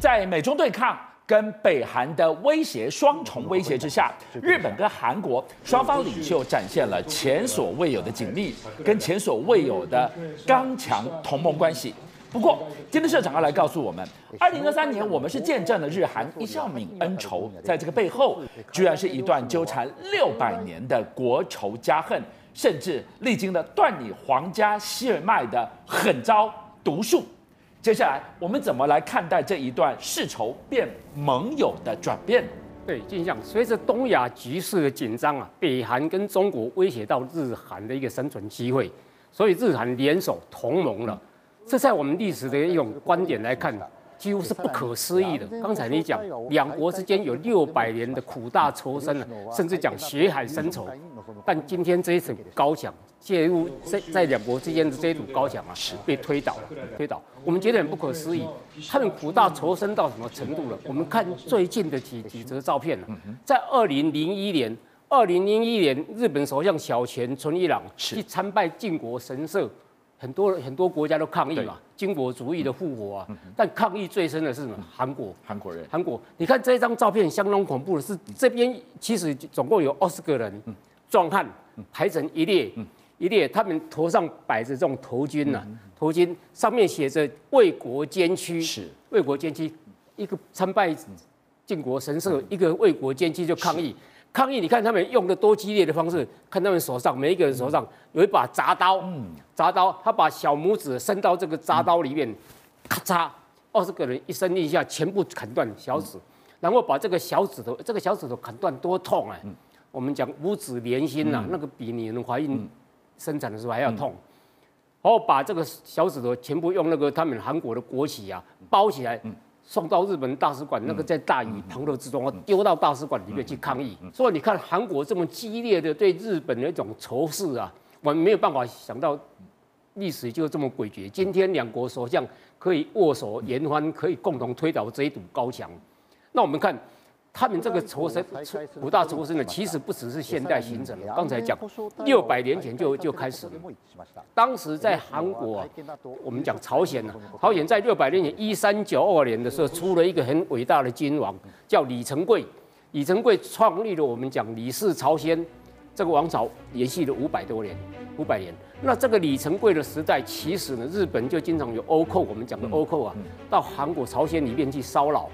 在美中对抗跟北韩的威胁双重威胁之下，日本跟韩国双方领袖展现了前所未有的紧密跟前所未有的刚强同盟关系。不过，今天社长要来告诉我们，二零二三年我们是见证了日韩一笑泯恩仇，在这个背后，居然是一段纠缠六百年的国仇家恨，甚至历经了断你皇家血脉的狠招毒术。接下来，我们怎么来看待这一段世仇变盟友的转变？对，就像随着东亚局势的紧张啊，北韩跟中国威胁到日韩的一个生存机会，所以日韩联手同盟了。这在我们历史的一种观点来看，几乎是不可思议的。刚才你讲两国之间有六百年的苦大仇深了，甚至讲血海深仇。但今天这一层高墙介入在在两国之间的这一堵高墙啊，是被推倒了，推倒。我们觉得很不可思议，他们苦大仇深到什么程度了？我们看最近的几几则照片了，在二零零一年，二零零一年日本首相小泉纯一郎去参拜靖国神社。很多很多国家都抗议嘛，军国主义的复活啊，但抗议最深的是什么？韩国，韩国人，韩国。你看这张照片相当恐怖的是，这边其实总共有二十个人，壮汉排成一列，一列，他们头上摆着这种头巾呐，头巾上面写着为国捐躯，是。为国捐躯，一个参拜靖国神社，一个为国捐躯就抗议。抗议，你看他们用的多激烈的方式，看他们手上每一个人手上有一把铡刀，铡刀，他把小拇指伸到这个铡刀里面，咔嚓，二十个人一声令下，全部砍断小指，然后把这个小指头，这个小指头砍断多痛哎！我们讲五指连心呐，那个比女人怀孕生产的时候还要痛，然后把这个小指头全部用那个他们韩国的国旗啊包起来。送到日本大使馆，那个在大雨滂沱之中，我丢到大使馆里面去抗议。所以你看韩国这么激烈的对日本的一种仇视啊，我们没有办法想到历史就这么诡谲。今天两国首相可以握手言欢，可以共同推倒这一堵高墙。那我们看。他们这个仇深、五大仇深呢，其实不只是现代形成的。刚才讲六百年前就就开始了。当时在韩国，我们讲朝鲜呢，朝鲜在六百年前一三九二年的时候，出了一个很伟大的君王，叫李成桂。李成桂创立了我们讲李氏朝鲜这个王朝，延续了五百多年，五百年。那这个李成桂的时代，其实呢，日本就经常有倭寇，我们讲的倭寇啊，到韩国朝鲜里面去骚扰。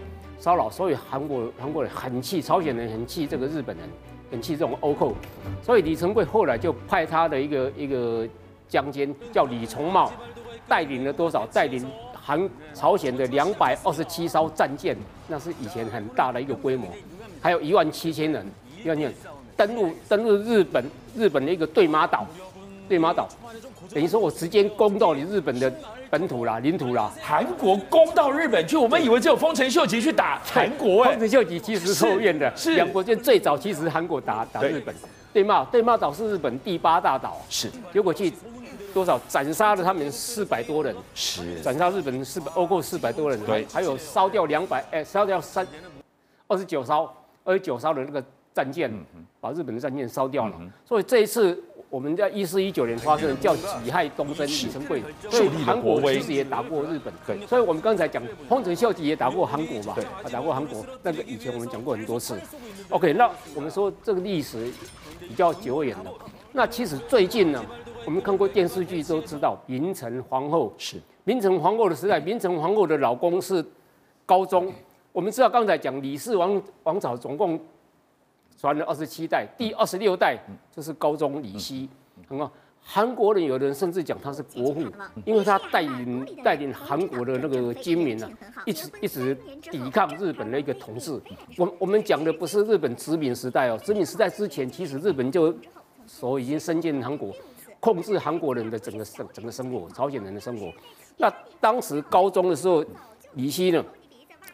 骚扰，所以韩国韩国人很气，朝鲜人很气这个日本人，很气这种欧寇，所以李成桂后来就派他的一个一个将军叫李从茂，带领了多少？带领韩朝鲜的两百二十七艘战舰，那是以前很大的一个规模，还有一万七千人，一万人登陆登陆日本日本的一个对马岛，对马岛，等于说我直接攻到你日本的。本土啦，领土啦，韩国攻到日本去，我们以为只有丰臣秀吉去打韩国哎，丰臣秀吉其实是后院的，是两国间最早其实韩国打打日本，对吗？对马岛是日本第八大岛，是。结果去多少斩杀了他们四百多人，是。斩杀日本四百欧够四百多人，对，还有烧掉两百哎烧掉三二十九艘二十九艘的那个战舰，把日本的战舰烧掉了，所以这一次。我们在一四一九年发生的叫己亥东征，李成桂，所以韩国其实也打过日本，对，所以我们刚才讲丰臣秀吉也打过韩国吧，对，打过韩国，那个以前我们讲过很多次。OK，那我们说这个历史比较久远了，那其实最近呢，我们看过电视剧都知道，明成皇后。是。明成皇后的时代，明成皇后的老公是高宗，我们知道刚才讲李氏王王朝总共。传了二十七代，第二十六代就是高宗李熙。很好，韩国人有的人甚至讲他是国父，因为他带领带领韩国的那个军民啊，一直一直抵抗日本的一个统治。我我们讲的不是日本殖民时代哦，殖民时代之前，其实日本就所已经深进韩国，控制韩国人的整个生整个生活，朝鲜人的生活。那当时高宗的时候，李希呢，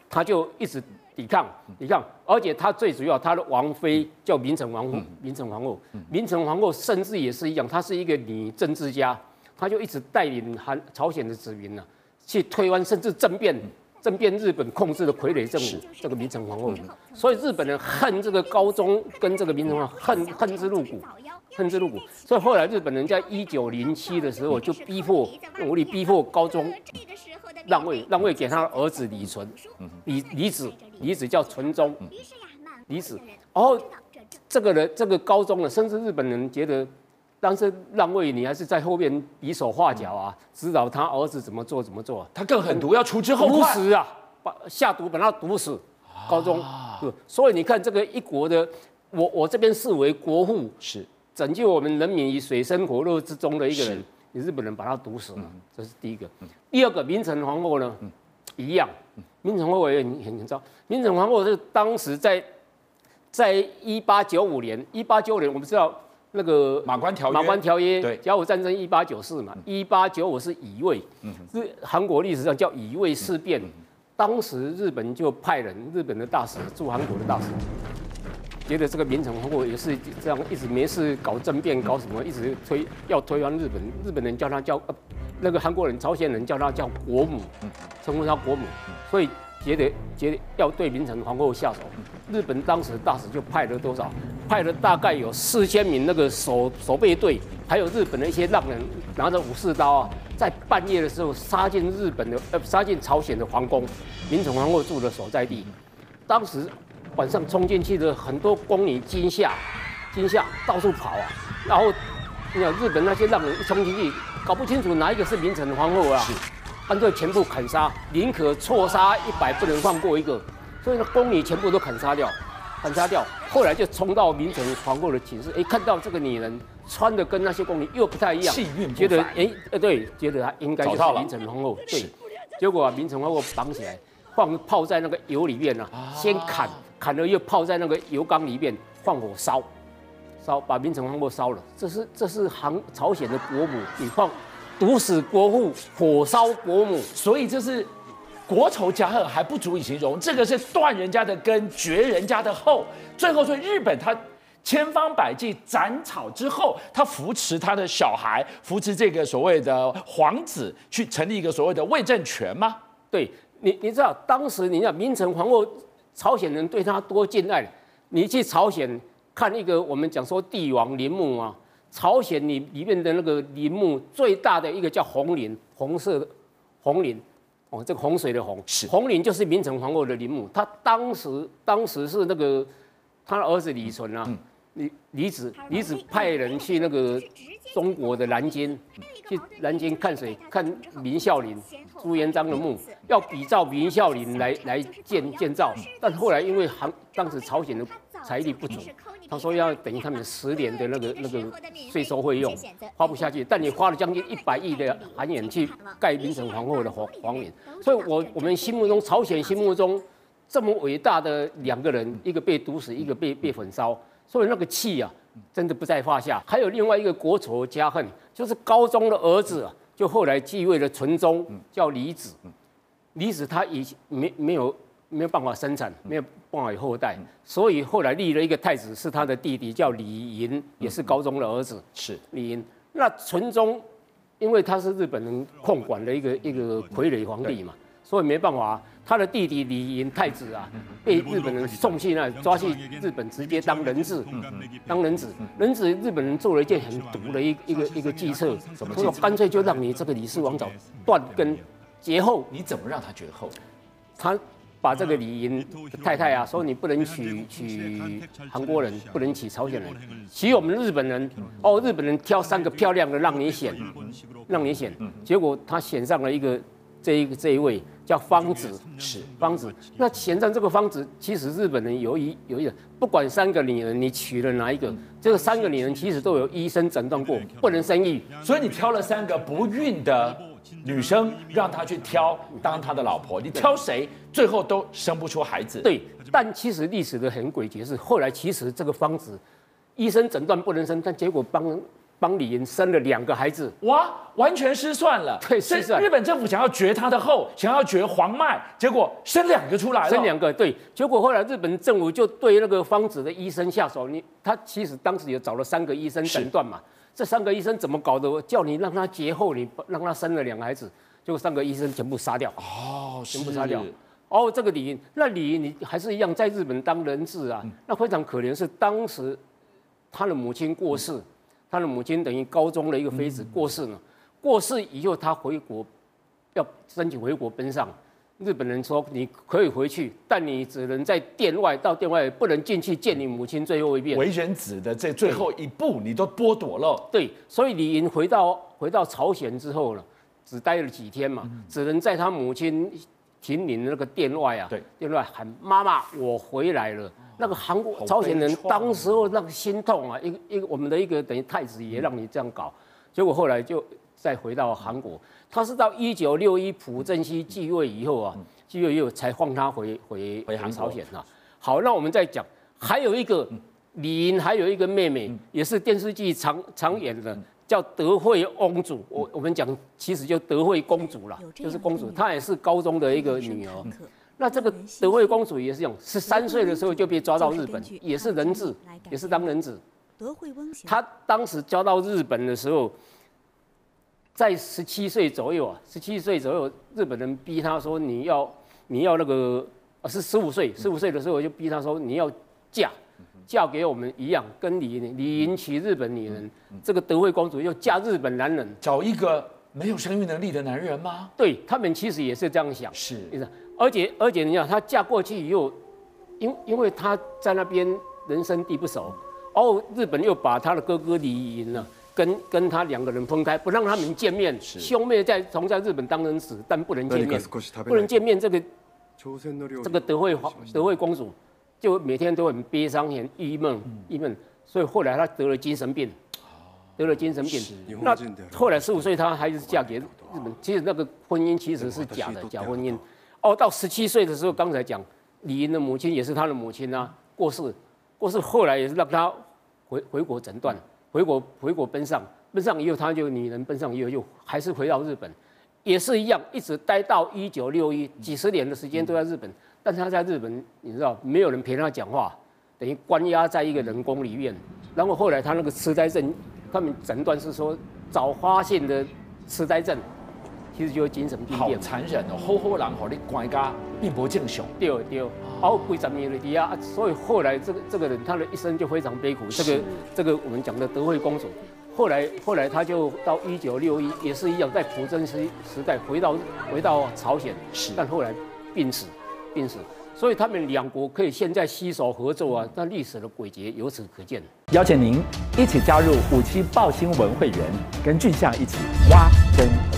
他就一直。抵抗，抵抗，而且他最主要，他的王妃叫明成皇后，明成皇后，明成皇后甚至也是一样，她是一个女政治家，她就一直带领韩朝鲜的子民呢，去推翻甚至政变，政变日本控制的傀儡政府，这个明成皇后，所以日本人恨这个高宗跟这个明成皇后恨恨之入骨，恨之入骨。所以后来日本人在一九零七的时候就逼迫武力逼迫高宗让位，让位给他的儿子李纯，李李子李子叫纯宗，李子。然后这个人这个高宗呢，甚至日本人觉得。当时让位，你还是在后面比手画脚啊，指导他儿子怎么做怎么做。他更狠毒，要除之后毒死啊，把下毒把他毒死。高宗，所以你看这个一国的，我我这边视为国父，是拯救我们人民于水深火热之中的一个人，你日本人把他毒死了，这是第一个。第二个，明成皇后呢，一样，明成皇后也很很糟。明成皇后是当时在在一八九五年，一八九五年我们知道。那个马关条约，马关条约，对，甲午战争一八九四嘛，一八九五是乙未，是韩国历史上叫乙未事变。当时日本就派人，日本的大使驻韩国的大使，觉得这个明成皇后也是这样，一直没事搞政变，搞什么，一直推要推翻日本。日本人叫他叫呃，那个韩国人、朝鲜人叫他叫国母，称呼他国母，所以。觉得觉得要对明成皇后下手，日本当时大使就派了多少？派了大概有四千名那个守守备队，还有日本的一些浪人拿着武士刀啊，在半夜的时候杀进日本的呃杀进朝鲜的皇宫，明成皇后住的所在地。当时晚上冲进去的很多宫女惊吓，惊吓到处跑啊，然后你看日本那些浪人一冲进去，搞不清楚哪一个是明成皇后啊。干脆全部砍杀，宁可错杀一百，不能放过一个。所以呢，宫女全部都砍杀掉，砍杀掉。后来就冲到明成皇后的寝室，哎，看到这个女人穿的跟那些宫女又不太一样，气韵，觉得哎，呃，对，觉得她应该就是明成皇后。对，结果啊，明成皇后绑起来，放泡在那个油里面啊，先砍，砍了又泡在那个油缸里面，放火烧，烧把明成皇后烧了。这是这是韩朝鲜的国母，你放。毒死国父，火烧国母，所以这是国仇家恨还不足以形容，这个是断人家的根，绝人家的后。最后，所以日本他千方百计斩草之后，他扶持他的小孩，扶持这个所谓的皇子，去成立一个所谓的魏政权吗？对，你你知道当时你看明成皇后，朝鲜人对他多敬爱，你去朝鲜看一个我们讲说帝王陵墓啊。朝鲜里里面的那个陵墓最大的一个叫红陵，红色的红陵，哦，这个洪水的洪，是红林就是明成皇后的陵墓。他当时当时是那个他的儿子李纯啊，李李子李子派人去那个中国的南京，去南京看谁？看明孝陵朱元璋的墓，要比照明孝陵来来建建造，但后来因为韩当时朝鲜的财力不足。他说要等于他们十年的那个那个税收费用花不下去，但你花了将近一百亿的韩元去盖明成皇后的皇皇陵，所以我我们心目中朝鲜心目中这么伟大的两个人，一个被毒死，一个被被焚烧，所以那个气啊，真的不在话下。还有另外一个国仇家恨，就是高宗的儿子啊，就后来继位的纯宗叫李子，李子他已经没没有没有办法生产，没有。办法有后代，所以后来立了一个太子，是他的弟弟，叫李寅，也是高宗的儿子。是李寅。那纯宗，因为他是日本人控管的一个一个傀儡皇帝嘛，所以没办法，他的弟弟李寅太子啊，被日本人送去那抓去日本，直接当人质，当人质。人质日本人做了一件很毒的一一个一个计策，所以说干脆就让你这个李氏王朝断根绝后。你怎么让他绝后？他。把这个李莹太太啊，说你不能娶娶韩国人，不能娶朝鲜人，娶我们日本人。哦，日本人挑三个漂亮的让你选，让你选。结果他选上了一个这一个这一位叫方子，是方子。那选上这个方子，其实日本人有一有一个，不管三个女人你娶了哪一个，这个三个女人其实都有医生诊断过不能生育，所以你挑了三个不孕的。女生让他去挑当他的老婆，你挑谁，最后都生不出孩子。对，但其实历史的很诡谲是，后来其实这个方子，医生诊断不能生，但结果帮帮李寅生了两个孩子。哇，完全失算了。对，失算。日本政府想要绝他的后，想要绝皇脉，结果生两个出来了。生两个，对。结果后来日本政府就对那个方子的医生下手，你他其实当时也找了三个医生诊断嘛。这三个医生怎么搞的？我叫你让他节后，你让他生了两个孩子，结果三个医生全部杀掉，哦，全部杀掉。哦，这个李莹，那李莹你还是一样在日本当人质啊，那非常可怜，是当时他的母亲过世，他的母亲等于高中的一个妃子过世了，过世以后他回国要申请回国奔丧。日本人说你可以回去，但你只能在殿外，到殿外不能进去见你母亲最后一遍。为人子的这最后一步，你都剥夺了。对，所以李莹回到回到朝鲜之后呢，只待了几天嘛，只能在他母亲停灵的那个殿外啊，对，殿外喊妈妈，我回来了。那个韩国朝鲜人当时候那个心痛啊，一个一个我们的一个等于太子爷让你这样搞，结果后来就再回到韩国。他是到一九六一朴正熙继位以后啊，继位以后才放他回回回朝鲜啊。好，那我们再讲，还有一个李英，还有一个妹妹，也是电视剧常常演的，叫德惠翁主。我我们讲，其实就德惠公主啦，就是公主。她也是高中的一个女儿。那这个德惠公主也是用，十三岁的时候就被抓到日本，也是人质，也是当人质。德惠翁，她当时交到日本的时候。在十七岁左右啊，十七岁左右，日本人逼她说：“你要，你要那个啊，是十五岁，十五岁的时候就逼她说你要嫁，嫁给我们一样，跟李李莹娶日本女人，这个德惠公主又嫁日本男人，找一个没有生育能力的男人吗？对他们其实也是这样想，是，而且而且你想，她嫁过去以后，因因为她在那边人生地不熟，哦，日本又把她的哥哥李银呢。”跟跟他两个人分开，不让他们见面。兄妹在同在日本当人死，但不能见面，不能见面。这个这个德惠皇德惠公主就每天都很悲伤、很郁闷、郁闷。所以后来她得了精神病，得了精神病。那后来十五岁，她还是嫁给日本。其实那个婚姻其实是假的，假婚姻。哦，到十七岁的时候，刚才讲李莹的母亲也是她的母亲啊，过世，过世。后来也是让她回回国诊断。回国回国奔丧，奔丧以后，他就女人奔丧以后，又还是回到日本，也是一样，一直待到一九六一，几十年的时间都在日本。但是他在日本，你知道，没有人陪他讲话，等于关押在一个人宫里面。然后后来他那个痴呆症，他们诊断是说早发现的痴呆症。其实就是精神病变，好残忍哦！好好人好你关家并不正常，对对，然后归在米利亚，所以后来这个这个人他的一生就非常悲苦。这个这个我们讲的德惠公主，后来后来他就到一九六一也是一样，在朴正熙时代回到回到朝鲜，但后来病死病死，所以他们两国可以现在携手合作啊，那历史的轨迹由此可见。邀请您一起加入五七报新闻会员，跟俊相一起挖根。